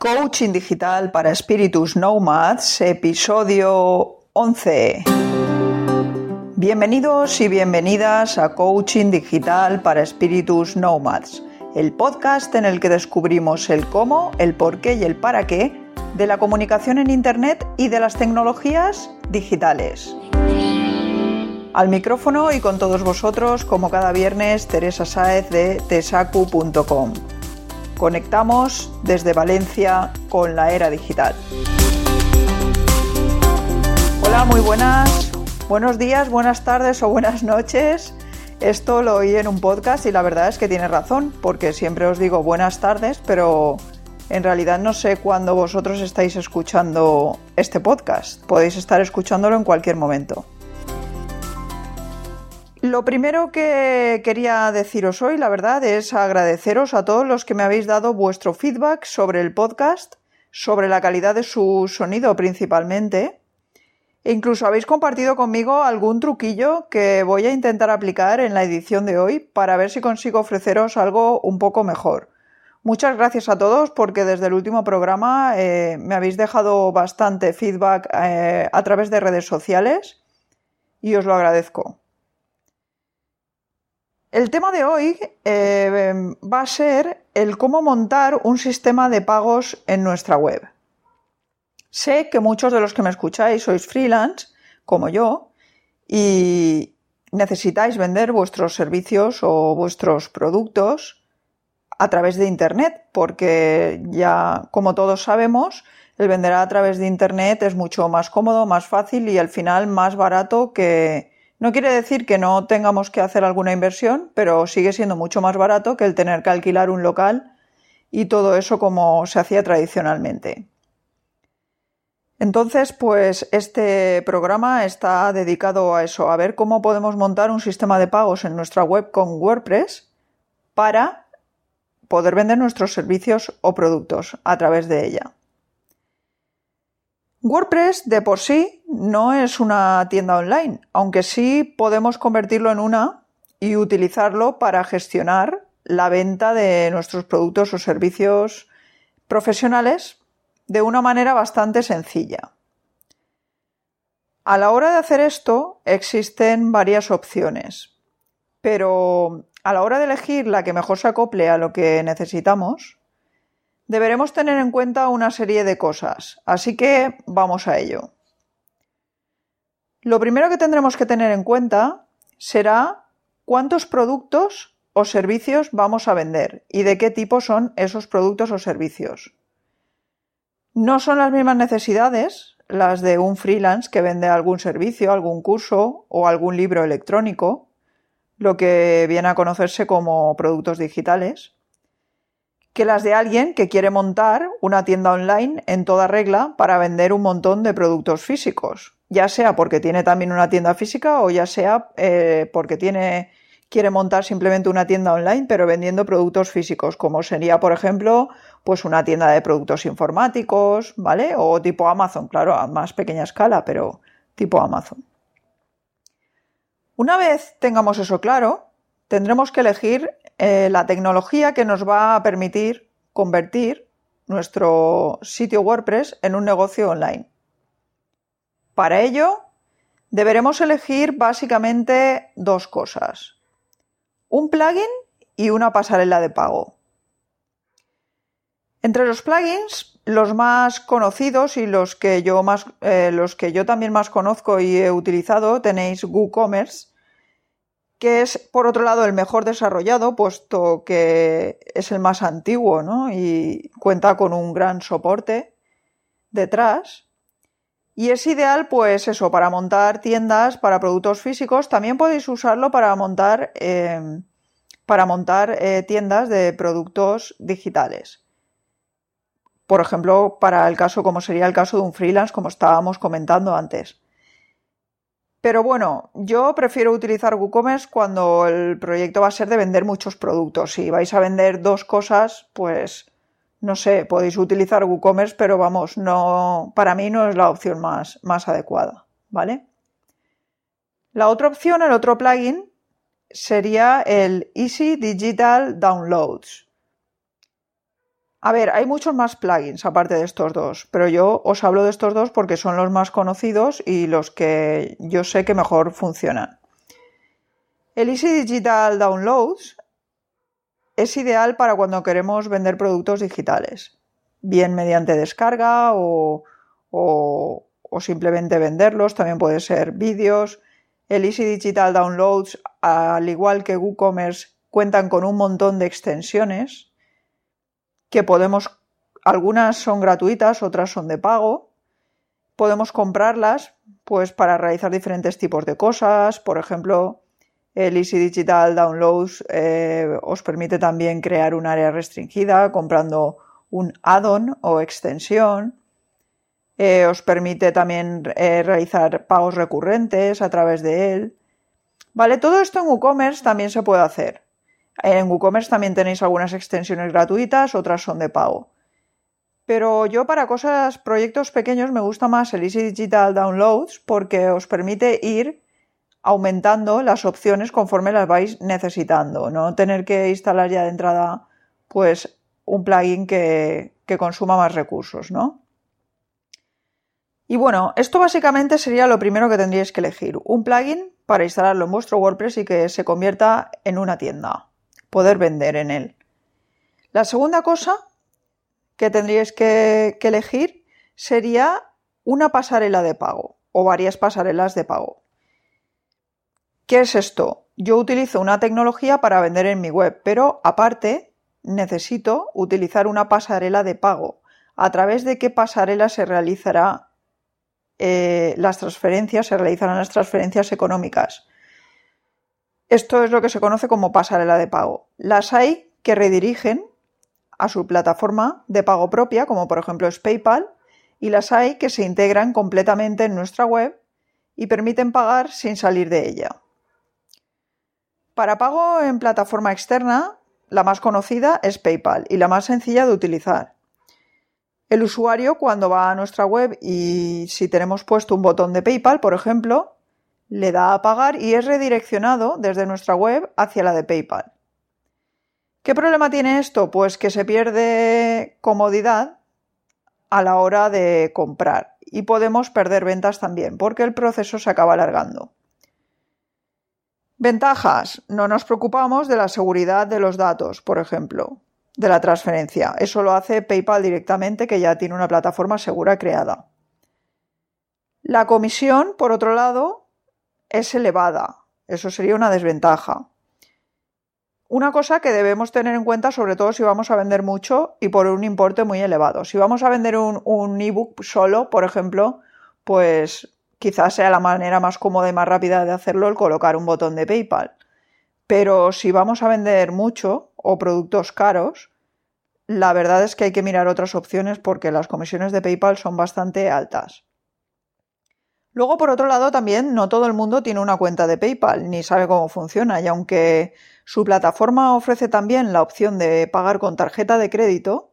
Coaching Digital para Espíritus Nomads, episodio 11. Bienvenidos y bienvenidas a Coaching Digital para Espíritus Nomads, el podcast en el que descubrimos el cómo, el por qué y el para qué de la comunicación en Internet y de las tecnologías digitales. Al micrófono y con todos vosotros, como cada viernes, Teresa Sáez de tesacu.com. Conectamos desde Valencia con la era digital. Hola, muy buenas. Buenos días, buenas tardes o buenas noches. Esto lo oí en un podcast y la verdad es que tiene razón, porque siempre os digo buenas tardes, pero en realidad no sé cuándo vosotros estáis escuchando este podcast. Podéis estar escuchándolo en cualquier momento. Lo primero que quería deciros hoy, la verdad, es agradeceros a todos los que me habéis dado vuestro feedback sobre el podcast, sobre la calidad de su sonido principalmente. E incluso habéis compartido conmigo algún truquillo que voy a intentar aplicar en la edición de hoy para ver si consigo ofreceros algo un poco mejor. Muchas gracias a todos porque desde el último programa eh, me habéis dejado bastante feedback eh, a través de redes sociales y os lo agradezco. El tema de hoy eh, va a ser el cómo montar un sistema de pagos en nuestra web. Sé que muchos de los que me escucháis sois freelance, como yo, y necesitáis vender vuestros servicios o vuestros productos a través de Internet, porque ya, como todos sabemos, el vender a través de Internet es mucho más cómodo, más fácil y al final más barato que, no quiere decir que no tengamos que hacer alguna inversión, pero sigue siendo mucho más barato que el tener que alquilar un local y todo eso como se hacía tradicionalmente. Entonces, pues este programa está dedicado a eso, a ver cómo podemos montar un sistema de pagos en nuestra web con WordPress para poder vender nuestros servicios o productos a través de ella. WordPress de por sí no es una tienda online, aunque sí podemos convertirlo en una y utilizarlo para gestionar la venta de nuestros productos o servicios profesionales de una manera bastante sencilla. A la hora de hacer esto existen varias opciones, pero a la hora de elegir la que mejor se acople a lo que necesitamos, deberemos tener en cuenta una serie de cosas, así que vamos a ello. Lo primero que tendremos que tener en cuenta será cuántos productos o servicios vamos a vender y de qué tipo son esos productos o servicios. No son las mismas necesidades las de un freelance que vende algún servicio, algún curso o algún libro electrónico, lo que viene a conocerse como productos digitales, que las de alguien que quiere montar una tienda online en toda regla para vender un montón de productos físicos, ya sea porque tiene también una tienda física o ya sea eh, porque tiene quiere montar simplemente una tienda online pero vendiendo productos físicos, como sería, por ejemplo, pues una tienda de productos informáticos, ¿vale? O tipo Amazon, claro, a más pequeña escala, pero tipo Amazon. Una vez tengamos eso claro, tendremos que elegir eh, la tecnología que nos va a permitir convertir nuestro sitio WordPress en un negocio online. Para ello, deberemos elegir básicamente dos cosas. Un plugin y una pasarela de pago. Entre los plugins, los más conocidos y los que yo, más, eh, los que yo también más conozco y he utilizado tenéis WooCommerce, que es, por otro lado, el mejor desarrollado, puesto que es el más antiguo ¿no? y cuenta con un gran soporte detrás. Y es ideal, pues eso, para montar tiendas para productos físicos. También podéis usarlo para montar, em, para montar eh, tiendas de productos digitales. Por ejemplo, para el caso, como sería el caso de un freelance, como estábamos comentando antes. Pero bueno, yo prefiero utilizar WooCommerce cuando el proyecto va a ser de vender muchos productos. Si vais a vender dos cosas, pues no sé, podéis utilizar WooCommerce, pero vamos, no, para mí no es la opción más, más adecuada, ¿vale? La otra opción, el otro plugin, sería el Easy Digital Downloads. A ver, hay muchos más plugins aparte de estos dos, pero yo os hablo de estos dos porque son los más conocidos y los que yo sé que mejor funcionan. El Easy Digital Downloads es ideal para cuando queremos vender productos digitales, bien mediante descarga o, o, simplemente venderlos, también puede ser vídeos. El Easy Digital Downloads, al igual que WooCommerce, cuentan con un montón de extensiones que podemos, algunas son gratuitas, otras son de pago. Podemos comprarlas pues para realizar diferentes tipos de cosas. Por ejemplo, el Easy Digital Downloads eh, os permite también crear un área restringida comprando un add-on o extensión. Eh, os permite también eh, realizar pagos recurrentes a través de él. Vale, todo esto en WooCommerce también se puede hacer. En WooCommerce también tenéis algunas extensiones gratuitas, otras son de pago. Pero yo para cosas, proyectos pequeños me gusta más el Easy Digital Downloads porque os permite ir aumentando las opciones conforme las vais necesitando, no tener que instalar ya de entrada pues un plugin que, consuma más recursos, ¿no? Y bueno, esto básicamente sería lo primero que tendríais que elegir, un plugin para instalarlo en vuestro WordPress y que se convierta en una tienda poder vender en él. La segunda cosa que tendríais que, elegir sería una pasarela de pago o varias pasarelas de pago. ¿Qué es esto? Yo utilizo una tecnología para vender en mi web, pero aparte necesito utilizar una pasarela de pago. ¿A través de qué pasarela se realizará eh, las transferencias? Se realizarán las transferencias económicas. Esto es lo que se conoce como pasarela de pago. Las hay que redirigen a su plataforma de pago propia, como por ejemplo es PayPal, y las hay que se integran completamente en nuestra web y permiten pagar sin salir de ella. Para pago en plataforma externa, la más conocida es PayPal y la más sencilla de utilizar. El usuario cuando va a nuestra web y si tenemos puesto un botón de PayPal, por ejemplo, le da a pagar y es redireccionado desde nuestra web hacia la de PayPal. ¿Qué problema tiene esto? Pues que se pierde comodidad a la hora de comprar y podemos perder ventas también porque el proceso se acaba alargando. Ventajas. No nos preocupamos de la seguridad de los datos, por ejemplo, de la transferencia. Eso lo hace PayPal directamente que ya tiene una plataforma segura creada. La comisión, por otro lado, es elevada. Eso sería una desventaja. Una cosa que debemos tener en cuenta, sobre todo si vamos a vender mucho y por un importe muy elevado. Si vamos a vender un, ebook solo, por ejemplo, pues quizás sea la manera más cómoda y más rápida de hacerlo el colocar un botón de PayPal. Pero si vamos a vender mucho o productos caros, la verdad es que hay que mirar otras opciones porque las comisiones de PayPal son bastante altas. Luego, por otro lado, también no todo el mundo tiene una cuenta de PayPal ni sabe cómo funciona y aunque su plataforma ofrece también la opción de pagar con tarjeta de crédito,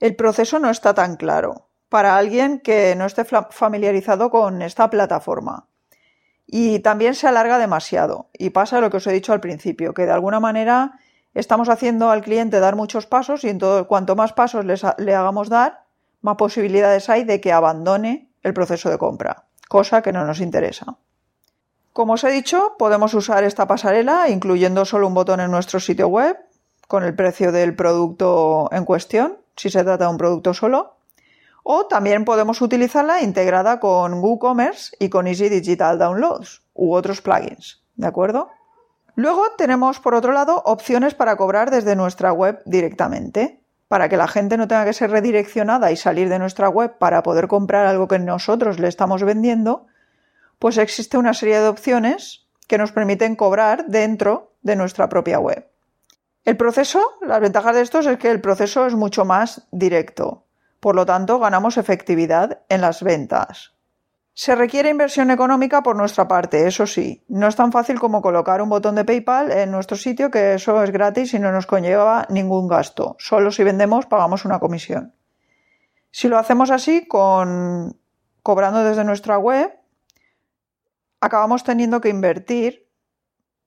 el proceso no está tan claro para alguien que no esté familiarizado con esta plataforma. Y también se alarga demasiado y pasa lo que os he dicho al principio, que de alguna manera estamos haciendo al cliente dar muchos pasos y en cuanto más pasos le hagamos dar, más posibilidades hay de que abandone el proceso de compra cosa que no nos interesa. Como os he dicho, podemos usar esta pasarela incluyendo solo un botón en nuestro sitio web con el precio del producto en cuestión, si se trata de un producto solo, o también podemos utilizarla integrada con WooCommerce y con Easy Digital Downloads u otros plugins, ¿de acuerdo? Luego tenemos por otro lado opciones para cobrar desde nuestra web directamente para que la gente no tenga que ser redireccionada y salir de nuestra web para poder comprar algo que nosotros le estamos vendiendo, pues existe una serie de opciones que nos permiten cobrar dentro de nuestra propia web. El proceso, las ventajas de estos es que el proceso es mucho más directo, por lo tanto ganamos efectividad en las ventas. Se requiere inversión económica por nuestra parte, eso sí. No es tan fácil como colocar un botón de PayPal en nuestro sitio, que eso es gratis y no nos conlleva ningún gasto. Solo si vendemos pagamos una comisión. Si lo hacemos así, con cobrando desde nuestra web, acabamos teniendo que invertir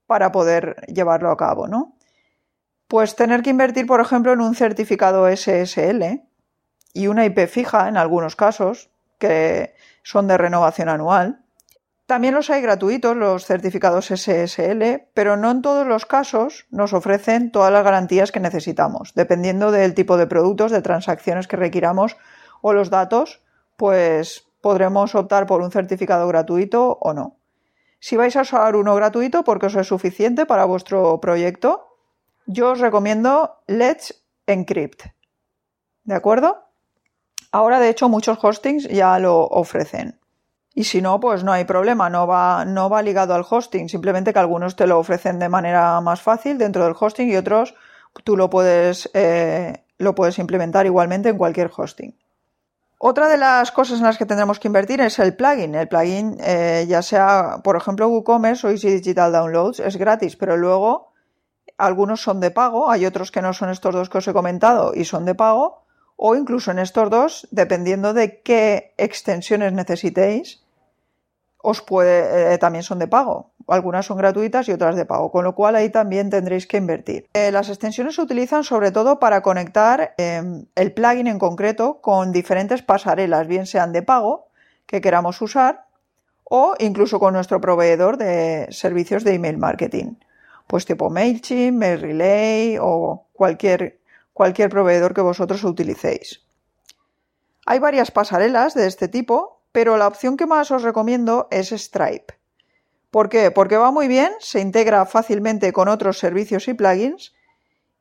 para poder llevarlo a cabo, ¿no? Pues tener que invertir, por ejemplo, en un certificado SSL y una IP fija en algunos casos, que son de renovación anual. También los hay gratuitos, los certificados SSL, pero no en todos los casos nos ofrecen todas las garantías que necesitamos. Dependiendo del tipo de productos, de transacciones que requiramos o los datos, pues podremos optar por un certificado gratuito o no. Si vais a usar uno gratuito porque eso es suficiente para vuestro proyecto, yo os recomiendo Let's Encrypt. ¿De acuerdo? Ahora, de hecho, muchos hostings ya lo ofrecen. Y si no, pues no hay problema, no va, no va ligado al hosting, simplemente que algunos te lo ofrecen de manera más fácil dentro del hosting y otros tú lo puedes, eh, lo puedes implementar igualmente en cualquier hosting. Otra de las cosas en las que tendremos que invertir es el plugin. El plugin, eh, ya sea, por ejemplo, WooCommerce o Easy Digital Downloads, es gratis, pero luego algunos son de pago, hay otros que no son estos dos que os he comentado y son de pago, o incluso en estos dos, dependiendo de qué extensiones necesitéis, os puede, eh, también son de pago. Algunas son gratuitas y otras de pago, con lo cual ahí también tendréis que invertir. Eh, las extensiones se utilizan sobre todo para conectar em, el plugin en concreto con diferentes pasarelas, bien sean de pago que queramos usar o incluso con nuestro proveedor de servicios de email marketing pues tipo MailChimp, MailRelay o cualquier, cualquier proveedor que vosotros utilicéis. Hay varias pasarelas de este tipo, pero la opción que más os recomiendo es Stripe. ¿Por qué? Porque va muy bien, se integra fácilmente con otros servicios y plugins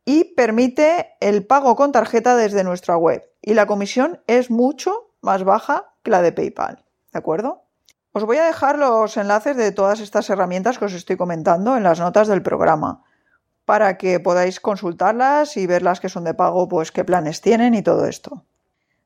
y permite el pago con tarjeta desde nuestra web. Y la comisión es mucho más baja que la de PayPal. ¿De acuerdo? Os voy a dejar los enlaces de todas estas herramientas que os estoy comentando en las notas del programa para que podáis consultarlas y ver las que son de pago, pues qué planes tienen y todo esto.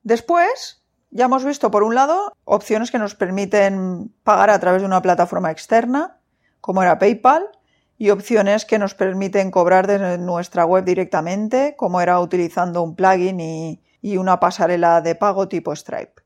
Después, ya hemos visto por un lado opciones que nos permiten pagar a través de una plataforma externa, como era PayPal, y opciones que nos permiten cobrar desde nuestra web directamente, como era utilizando un plugin y, y una pasarela de pago tipo Stripe.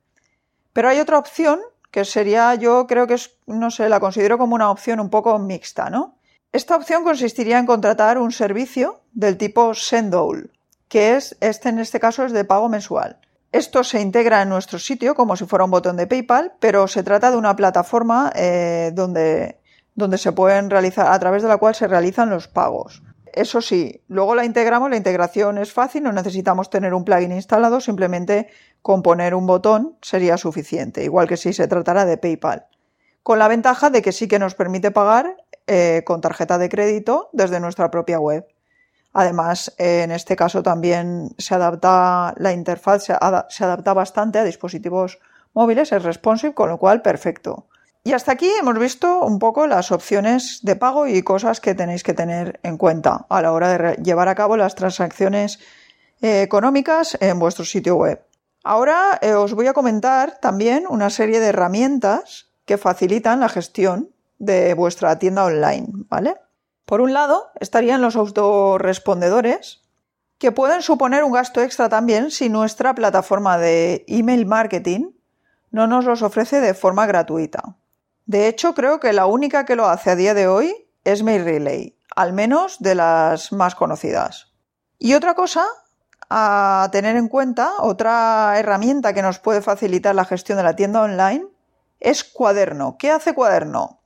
Pero hay otra opción que sería, yo creo que es, no sé, la considero como una opción un poco mixta, ¿no? Esta opción consistiría en contratar un servicio del tipo Sendowl, que es, este en este caso es de pago mensual. Esto se integra en nuestro sitio como si fuera un botón de PayPal, pero se trata de una plataforma eh, donde, donde se pueden realizar, a través de la cual se realizan los pagos. Eso sí, luego la integramos, la integración es fácil, no necesitamos tener un plugin instalado, simplemente con poner un botón sería suficiente, igual que si se tratara de PayPal. Con la ventaja de que sí que nos permite pagar eh, con tarjeta de crédito desde nuestra propia web. Además, en este caso también se adapta la interfaz, se, adapta bastante a dispositivos móviles, es responsive, con lo cual perfecto. Y hasta aquí hemos visto un poco las opciones de pago y cosas que tenéis que tener en cuenta a la hora de llevar a cabo las transacciones eh, económicas en vuestro sitio web. Ahora eh, os voy a comentar también una serie de herramientas que facilitan la gestión de vuestra tienda online, ¿vale? Por un lado, estarían los autorrespondedores, que pueden suponer un gasto extra también si nuestra plataforma de email marketing no nos los ofrece de forma gratuita. De hecho, creo que la única que lo hace a día de hoy es MailRelay, al menos de las más conocidas. Y otra cosa a tener en cuenta, otra herramienta que nos puede facilitar la gestión de la tienda online es Cuaderno. ¿Qué hace Cuaderno?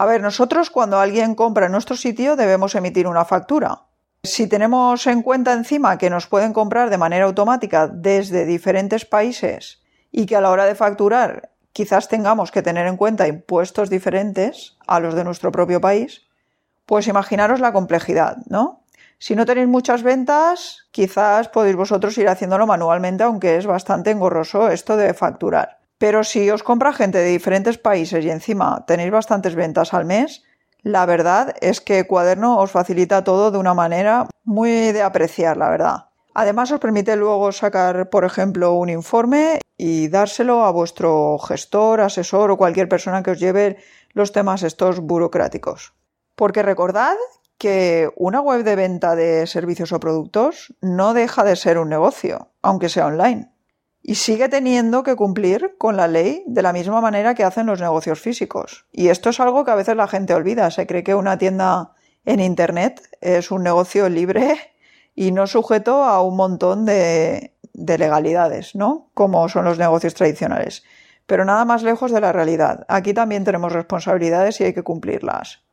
A ver, nosotros cuando alguien compra en nuestro sitio debemos emitir una factura. Si tenemos en cuenta encima que nos pueden comprar de manera automática desde diferentes países y que a la hora de facturar quizás tengamos que tener en cuenta impuestos diferentes a los de nuestro propio país, pues imaginaros la complejidad, ¿no? Si no tenéis muchas ventas, quizás podéis vosotros ir haciéndolo manualmente, aunque es bastante engorroso esto de facturar. Pero si os compra gente de diferentes países y encima tenéis bastantes ventas al mes, la verdad es que Cuaderno os facilita todo de una manera muy de apreciar, la verdad. Además os permite luego sacar, por ejemplo, un informe y dárselo a vuestro gestor, asesor o cualquier persona que os lleve los temas estos burocráticos. Porque recordad que una web de venta de servicios o productos no deja de ser un negocio, aunque sea online. Y sigue teniendo que cumplir con la ley de la misma manera que hacen los negocios físicos. Y esto es algo que a veces la gente olvida. Se cree que una tienda en Internet. Es un negocio libre y no sujeto a un montón de, de legalidades, ¿no? Como son los negocios tradicionales. Pero nada más lejos de la realidad. Aquí también tenemos responsabilidades y hay que cumplirlas.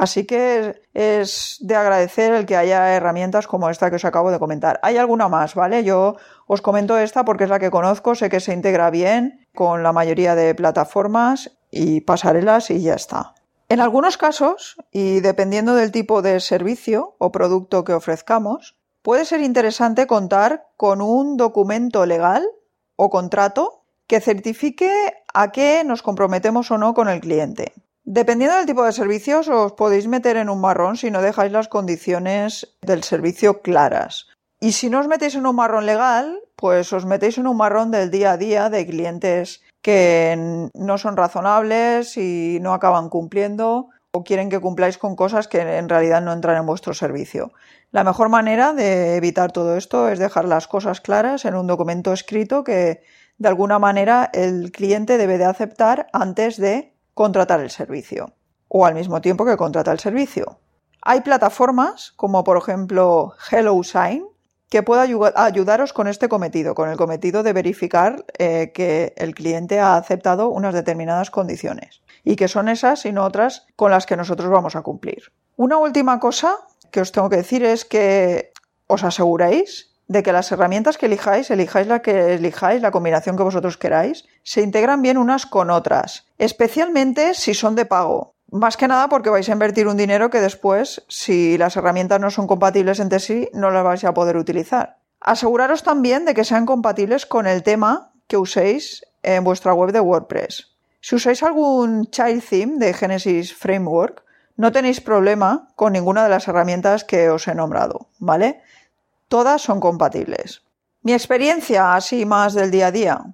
Así que es de agradecer el que haya herramientas como esta que os acabo de comentar. Hay alguna más, ¿vale? Yo os comento esta porque es la que conozco, sé que se integra bien con la mayoría de plataformas y pasarelas y ya está. En algunos casos, y dependiendo del tipo de servicio o producto que ofrezcamos, puede ser interesante contar con un documento legal o contrato que certifique a qué nos comprometemos o no con el cliente. Dependiendo del tipo de servicios, os podéis meter en un marrón si no dejáis las condiciones del servicio claras. Y si no os metéis en un marrón legal, pues os metéis en un marrón del día a día de clientes que no son razonables y no acaban cumpliendo o quieren que cumpláis con cosas que en realidad no entran en vuestro servicio. La mejor manera de evitar todo esto es dejar las cosas claras en un documento escrito que de alguna manera el cliente debe de aceptar antes de contratar el servicio o al mismo tiempo que contrata el servicio. Hay plataformas como por ejemplo HelloSign que puede ayudaros con este cometido, con el cometido de verificar eh, que el cliente ha aceptado unas determinadas condiciones y que son esas y no otras con las que nosotros vamos a cumplir. Una última cosa que os tengo que decir es que os aseguréis de que las herramientas que elijáis, elijáis la que elijáis, la combinación que vosotros queráis, se integran bien unas con otras, especialmente si son de pago. Más que nada porque vais a invertir un dinero que después, si las herramientas no son compatibles entre sí, no las vais a poder utilizar. Aseguraros también de que sean compatibles con el tema que uséis en vuestra web de WordPress. Si usáis algún child theme de Genesis Framework, no tenéis problema con ninguna de las herramientas que os he nombrado, ¿vale? Todas son compatibles. Mi experiencia así más del día a día.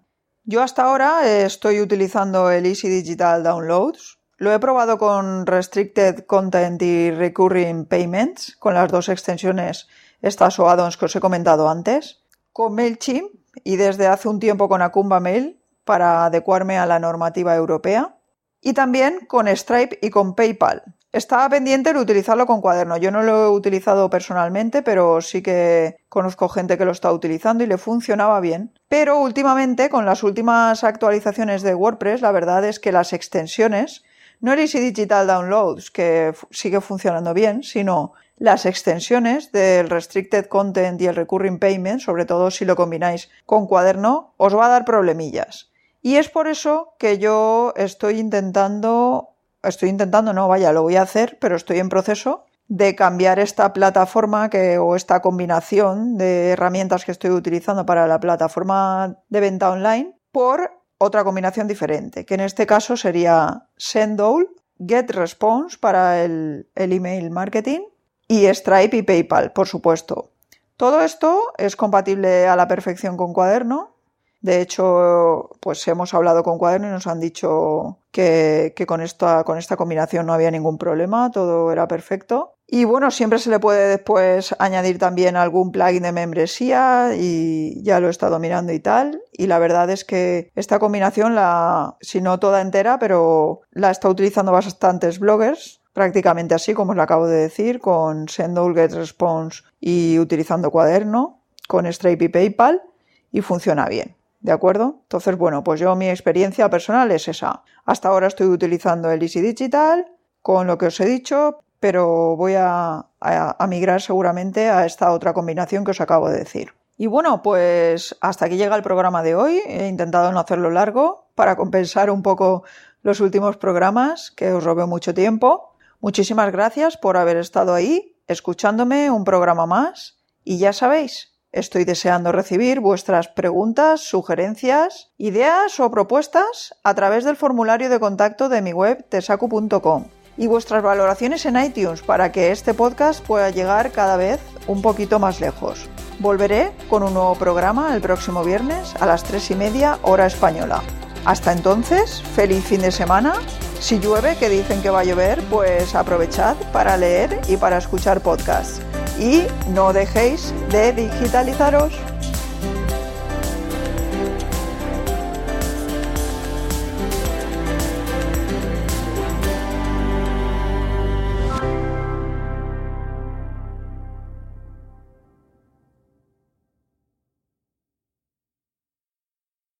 Yo hasta ahora estoy utilizando el Easy Digital Downloads. Lo he probado con Restricted Content y Recurring Payments, con las dos extensiones estas o add-ons que os he comentado antes. Con MailChimp y desde hace un tiempo con Akumba Mail para adecuarme a la normativa europea. Y también con Stripe y con PayPal estaba pendiente de utilizarlo con cuaderno. Yo no lo he utilizado personalmente, pero sí que conozco gente que lo está utilizando y le funcionaba bien. Pero últimamente, con las últimas actualizaciones de WordPress, la verdad es que las extensiones, no el Easy Digital Downloads, que sigue funcionando bien, sino las extensiones del Restricted Content y el Recurring Payment, sobre todo si lo combináis con cuaderno, os va a dar problemillas. Y es por eso que yo estoy intentando estoy intentando, no, vaya, lo voy a hacer, pero estoy en proceso de cambiar esta plataforma que, o esta combinación de herramientas que estoy utilizando para la plataforma de venta online por otra combinación diferente, que en este caso sería Sendowl, GetResponse para el, el email marketing y Stripe y PayPal, por supuesto. Todo esto es compatible a la perfección con Cuaderno de hecho, pues hemos hablado con Cuaderno y nos han dicho que, con, esta, combinación no había ningún problema, todo era perfecto. Y bueno, siempre se le puede después añadir también algún plugin de membresía y ya lo he estado mirando y tal. Y la verdad es que esta combinación, la, si no toda entera, pero la está utilizando bastantes bloggers, prácticamente así como os lo acabo de decir, con Sendol, GetResponse y utilizando Cuaderno, con Stripe y PayPal y funciona bien. ¿De acuerdo? Entonces, bueno, pues yo mi experiencia personal es esa. Hasta ahora estoy utilizando el Easy Digital con lo que os he dicho, pero voy a, migrar seguramente a esta otra combinación que os acabo de decir. Y bueno, pues hasta aquí llega el programa de hoy. He intentado no hacerlo largo para compensar un poco los últimos programas que os robé mucho tiempo. Muchísimas gracias por haber estado ahí, escuchándome un programa más. Y ya sabéis, Estoy deseando recibir vuestras preguntas, sugerencias, ideas o propuestas a través del formulario de contacto de mi web tesacu.com y vuestras valoraciones en iTunes para que este podcast pueda llegar cada vez un poquito más lejos. Volveré con un nuevo programa el próximo viernes a las 3 y media hora española. Hasta entonces, feliz fin de semana. Si llueve, que dicen que va a llover, pues aprovechad para leer y para escuchar podcasts y no dejéis de digitalizaros.